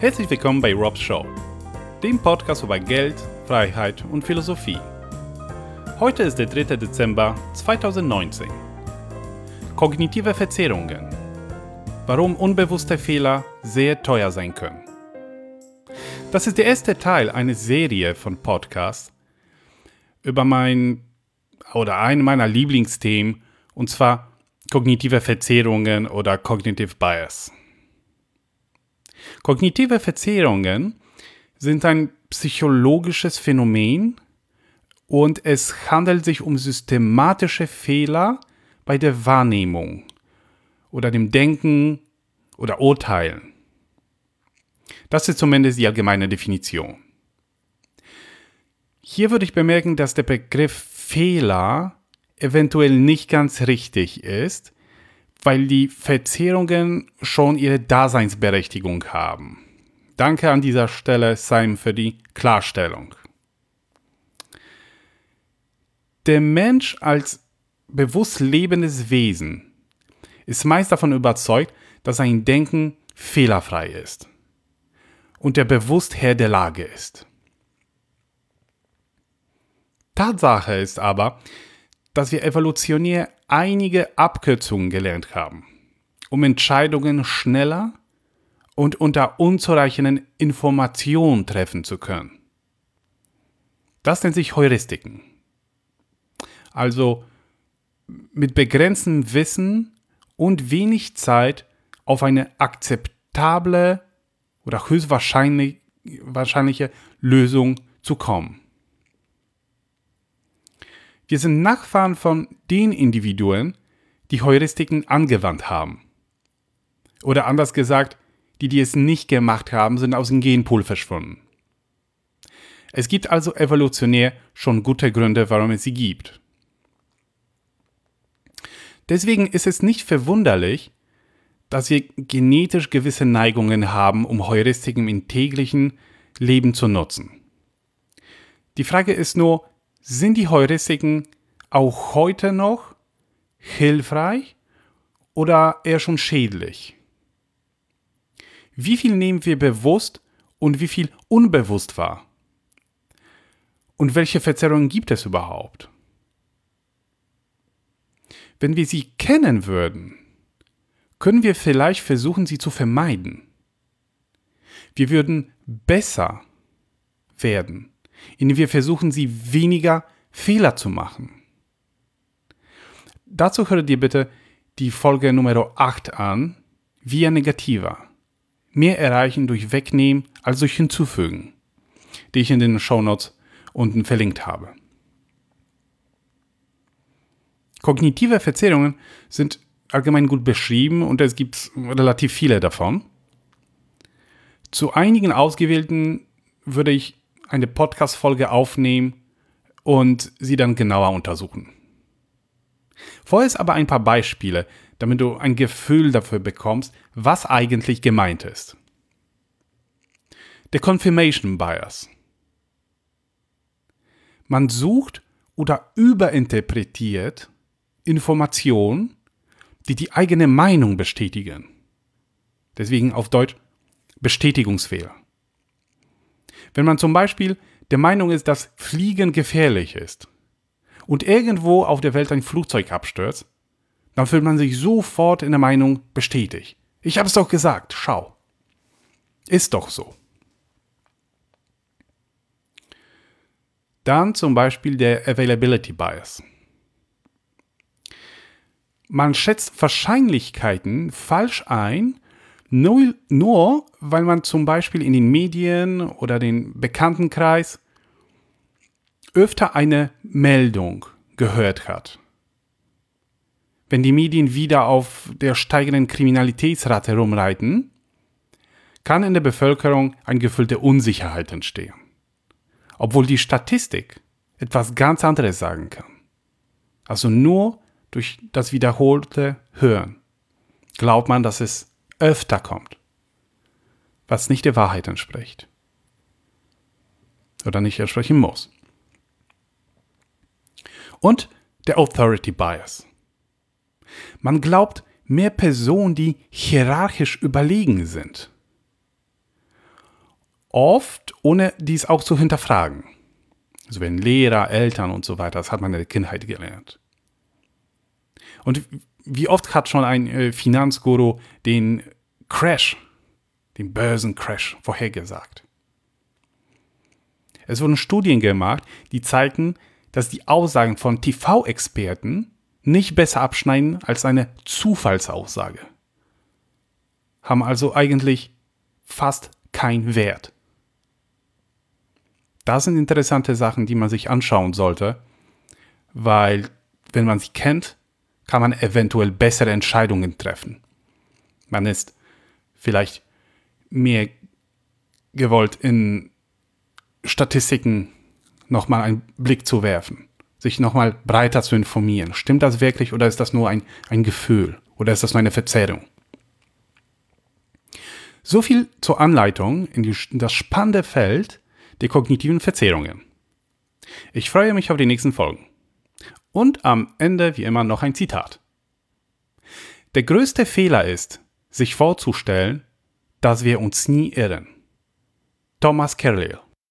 Herzlich willkommen bei Rob's Show, dem Podcast über Geld, Freiheit und Philosophie. Heute ist der 3. Dezember 2019. Kognitive Verzerrungen. Warum unbewusste Fehler sehr teuer sein können. Das ist der erste Teil einer Serie von Podcasts über mein oder ein meiner Lieblingsthemen und zwar kognitive Verzerrungen oder Cognitive Bias. Kognitive Verzerrungen sind ein psychologisches Phänomen und es handelt sich um systematische Fehler bei der Wahrnehmung oder dem Denken oder Urteilen. Das ist zumindest die allgemeine Definition. Hier würde ich bemerken, dass der Begriff Fehler eventuell nicht ganz richtig ist, weil die Verzerrungen schon ihre Daseinsberechtigung haben. Danke an dieser Stelle, Simon, für die Klarstellung. Der Mensch als bewusst lebendes Wesen ist meist davon überzeugt, dass sein Denken fehlerfrei ist und er bewusst Herr der Lage ist. Tatsache ist aber, dass wir evolutionär einige Abkürzungen gelernt haben, um Entscheidungen schneller und unter unzureichenden Informationen treffen zu können. Das nennt sich Heuristiken. Also mit begrenztem Wissen und wenig Zeit auf eine akzeptable oder höchstwahrscheinliche Lösung zu kommen. Wir sind Nachfahren von den Individuen, die Heuristiken angewandt haben. Oder anders gesagt, die, die es nicht gemacht haben, sind aus dem Genpool verschwunden. Es gibt also evolutionär schon gute Gründe, warum es sie gibt. Deswegen ist es nicht verwunderlich, dass wir genetisch gewisse Neigungen haben, um Heuristiken im täglichen Leben zu nutzen. Die Frage ist nur, sind die Heuristiken auch heute noch hilfreich oder eher schon schädlich? Wie viel nehmen wir bewusst und wie viel unbewusst wahr? Und welche Verzerrungen gibt es überhaupt? Wenn wir sie kennen würden, können wir vielleicht versuchen, sie zu vermeiden. Wir würden besser werden indem wir versuchen, sie weniger Fehler zu machen. Dazu hört dir bitte die Folge Nummer 8 an, Via Negativa. Mehr erreichen durch Wegnehmen als durch Hinzufügen, die ich in den Shownotes unten verlinkt habe. Kognitive Verzerrungen sind allgemein gut beschrieben und es gibt relativ viele davon. Zu einigen ausgewählten würde ich eine Podcast-Folge aufnehmen und sie dann genauer untersuchen. Vorher ist aber ein paar Beispiele, damit du ein Gefühl dafür bekommst, was eigentlich gemeint ist. Der Confirmation Bias. Man sucht oder überinterpretiert Informationen, die die eigene Meinung bestätigen. Deswegen auf Deutsch Bestätigungsfehler. Wenn man zum Beispiel der Meinung ist, dass Fliegen gefährlich ist und irgendwo auf der Welt ein Flugzeug abstürzt, dann fühlt man sich sofort in der Meinung bestätigt. Ich habe es doch gesagt, schau. Ist doch so. Dann zum Beispiel der Availability Bias. Man schätzt Wahrscheinlichkeiten falsch ein nur, nur weil man zum Beispiel in den Medien oder den Bekanntenkreis öfter eine Meldung gehört hat. Wenn die Medien wieder auf der steigenden Kriminalitätsrate rumreiten, kann in der Bevölkerung ein Gefühl der Unsicherheit entstehen. Obwohl die Statistik etwas ganz anderes sagen kann. Also nur durch das wiederholte Hören glaubt man, dass es öfter kommt, was nicht der Wahrheit entspricht oder nicht entsprechen muss. Und der Authority Bias. Man glaubt mehr Personen, die hierarchisch überlegen sind. oft ohne dies auch zu hinterfragen. Also wenn Lehrer, Eltern und so weiter, das hat man in der Kindheit gelernt. Und wie oft hat schon ein äh, Finanzguru den Crash, den Börsencrash vorhergesagt? Es wurden Studien gemacht, die zeigten, dass die Aussagen von TV-Experten nicht besser abschneiden als eine Zufallsaussage. Haben also eigentlich fast keinen Wert. Das sind interessante Sachen, die man sich anschauen sollte, weil wenn man sie kennt, kann man eventuell bessere Entscheidungen treffen. Man ist vielleicht mehr gewollt, in Statistiken nochmal einen Blick zu werfen, sich nochmal breiter zu informieren. Stimmt das wirklich oder ist das nur ein, ein Gefühl oder ist das nur eine Verzerrung? So viel zur Anleitung in, die, in das spannende Feld der kognitiven Verzerrungen. Ich freue mich auf die nächsten Folgen. Und am Ende wie immer noch ein Zitat. Der größte Fehler ist, sich vorzustellen, dass wir uns nie irren. Thomas Carlyle